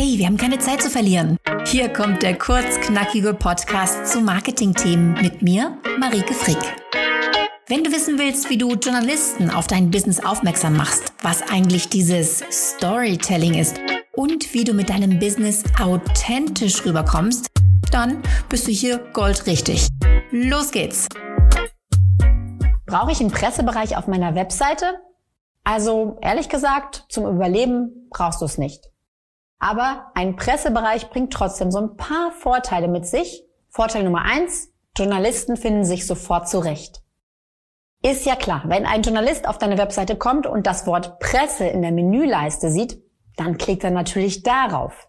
Hey, wir haben keine Zeit zu verlieren. Hier kommt der kurzknackige Podcast zu Marketingthemen mit mir, Marike Frick. Wenn du wissen willst, wie du Journalisten auf dein Business aufmerksam machst, was eigentlich dieses Storytelling ist und wie du mit deinem Business authentisch rüberkommst, dann bist du hier goldrichtig. Los geht's! Brauche ich einen Pressebereich auf meiner Webseite? Also ehrlich gesagt, zum Überleben brauchst du es nicht. Aber ein Pressebereich bringt trotzdem so ein paar Vorteile mit sich. Vorteil Nummer eins, Journalisten finden sich sofort zurecht. Ist ja klar, wenn ein Journalist auf deine Webseite kommt und das Wort Presse in der Menüleiste sieht, dann klickt er natürlich darauf.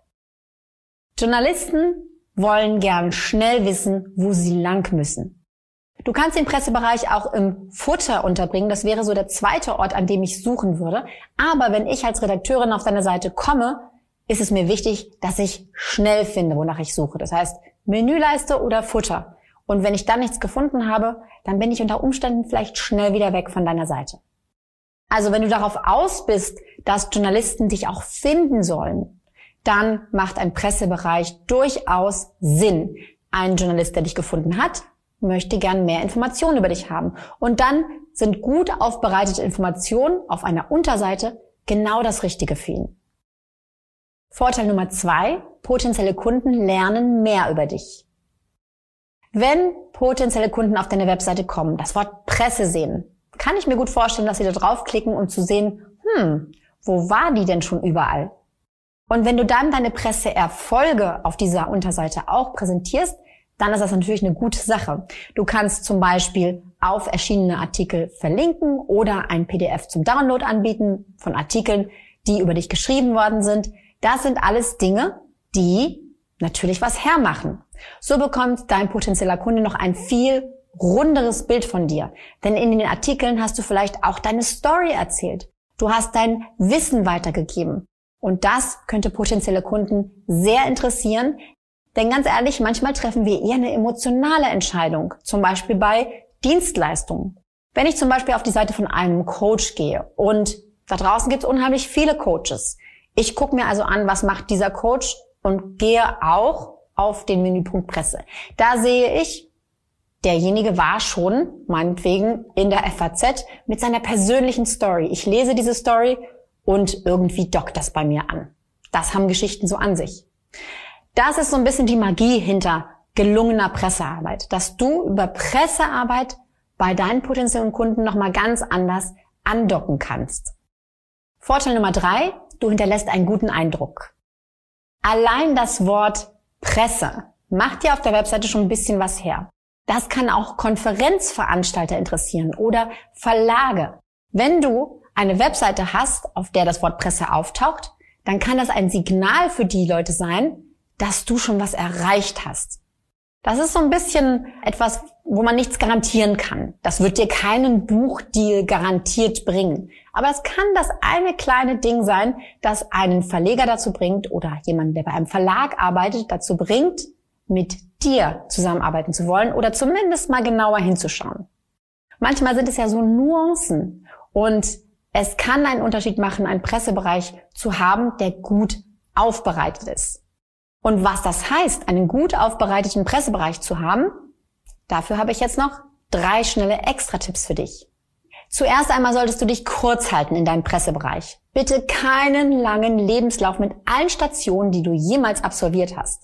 Journalisten wollen gern schnell wissen, wo sie lang müssen. Du kannst den Pressebereich auch im Futter unterbringen. Das wäre so der zweite Ort, an dem ich suchen würde. Aber wenn ich als Redakteurin auf deine Seite komme, ist es mir wichtig, dass ich schnell finde, wonach ich suche. Das heißt, Menüleiste oder Futter. Und wenn ich dann nichts gefunden habe, dann bin ich unter Umständen vielleicht schnell wieder weg von deiner Seite. Also wenn du darauf aus bist, dass Journalisten dich auch finden sollen, dann macht ein Pressebereich durchaus Sinn. Ein Journalist, der dich gefunden hat, möchte gern mehr Informationen über dich haben. Und dann sind gut aufbereitete Informationen auf einer Unterseite genau das Richtige für ihn. Vorteil Nummer zwei, potenzielle Kunden lernen mehr über dich. Wenn potenzielle Kunden auf deine Webseite kommen, das Wort Presse sehen, kann ich mir gut vorstellen, dass sie da draufklicken, um zu sehen, hm, wo war die denn schon überall? Und wenn du dann deine Presseerfolge auf dieser Unterseite auch präsentierst, dann ist das natürlich eine gute Sache. Du kannst zum Beispiel auf erschienene Artikel verlinken oder ein PDF zum Download anbieten von Artikeln, die über dich geschrieben worden sind. Das sind alles Dinge, die natürlich was hermachen. So bekommt dein potenzieller Kunde noch ein viel runderes Bild von dir. Denn in den Artikeln hast du vielleicht auch deine Story erzählt. Du hast dein Wissen weitergegeben. Und das könnte potenzielle Kunden sehr interessieren. Denn ganz ehrlich, manchmal treffen wir eher eine emotionale Entscheidung. Zum Beispiel bei Dienstleistungen. Wenn ich zum Beispiel auf die Seite von einem Coach gehe und da draußen gibt es unheimlich viele Coaches, ich gucke mir also an, was macht dieser Coach und gehe auch auf den Menüpunkt Presse. Da sehe ich, derjenige war schon, meinetwegen, in der FAZ mit seiner persönlichen Story. Ich lese diese Story und irgendwie dockt das bei mir an. Das haben Geschichten so an sich. Das ist so ein bisschen die Magie hinter gelungener Pressearbeit, dass du über Pressearbeit bei deinen potenziellen Kunden nochmal ganz anders andocken kannst. Vorteil Nummer drei, du hinterlässt einen guten Eindruck. Allein das Wort Presse macht dir auf der Webseite schon ein bisschen was her. Das kann auch Konferenzveranstalter interessieren oder Verlage. Wenn du eine Webseite hast, auf der das Wort Presse auftaucht, dann kann das ein Signal für die Leute sein, dass du schon was erreicht hast. Das ist so ein bisschen etwas, wo man nichts garantieren kann. Das wird dir keinen Buchdeal garantiert bringen. Aber es kann das eine kleine Ding sein, das einen Verleger dazu bringt oder jemanden, der bei einem Verlag arbeitet, dazu bringt, mit dir zusammenarbeiten zu wollen oder zumindest mal genauer hinzuschauen. Manchmal sind es ja so Nuancen und es kann einen Unterschied machen, einen Pressebereich zu haben, der gut aufbereitet ist. Und was das heißt, einen gut aufbereiteten Pressebereich zu haben, dafür habe ich jetzt noch drei schnelle Extra-Tipps für dich. Zuerst einmal solltest du dich kurz halten in deinem Pressebereich. Bitte keinen langen Lebenslauf mit allen Stationen, die du jemals absolviert hast.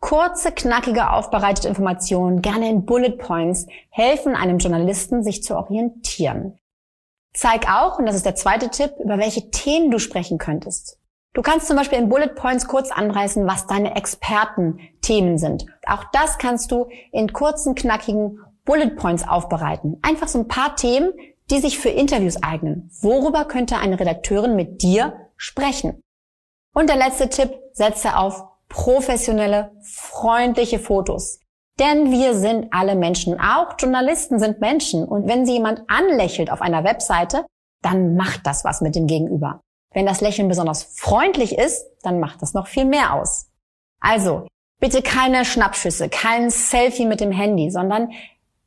Kurze, knackige, aufbereitete Informationen, gerne in Bullet Points, helfen einem Journalisten, sich zu orientieren. Zeig auch, und das ist der zweite Tipp, über welche Themen du sprechen könntest. Du kannst zum Beispiel in Bullet Points kurz anreißen, was deine Expertenthemen sind. Auch das kannst du in kurzen, knackigen Bullet Points aufbereiten. Einfach so ein paar Themen, die sich für Interviews eignen. Worüber könnte eine Redakteurin mit dir sprechen? Und der letzte Tipp, setze auf professionelle, freundliche Fotos. Denn wir sind alle Menschen. Auch Journalisten sind Menschen. Und wenn sie jemand anlächelt auf einer Webseite, dann macht das was mit dem Gegenüber. Wenn das Lächeln besonders freundlich ist, dann macht das noch viel mehr aus. Also, bitte keine Schnappschüsse, kein Selfie mit dem Handy, sondern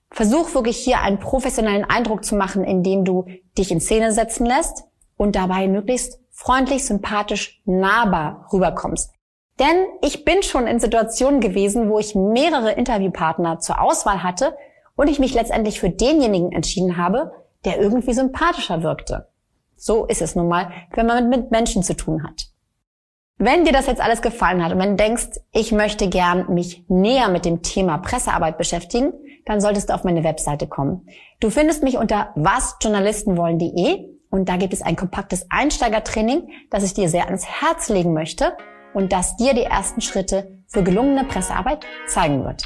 versuch wirklich hier einen professionellen Eindruck zu machen, indem du dich in Szene setzen lässt und dabei möglichst freundlich, sympathisch, nahbar rüberkommst. Denn ich bin schon in Situationen gewesen, wo ich mehrere Interviewpartner zur Auswahl hatte und ich mich letztendlich für denjenigen entschieden habe, der irgendwie sympathischer wirkte. So ist es nun mal, wenn man mit Menschen zu tun hat. Wenn dir das jetzt alles gefallen hat und wenn du denkst, ich möchte gern mich näher mit dem Thema Pressearbeit beschäftigen, dann solltest du auf meine Webseite kommen. Du findest mich unter wasjournalistenwollen.de und da gibt es ein kompaktes Einsteigertraining, das ich dir sehr ans Herz legen möchte und das dir die ersten Schritte für gelungene Pressearbeit zeigen wird.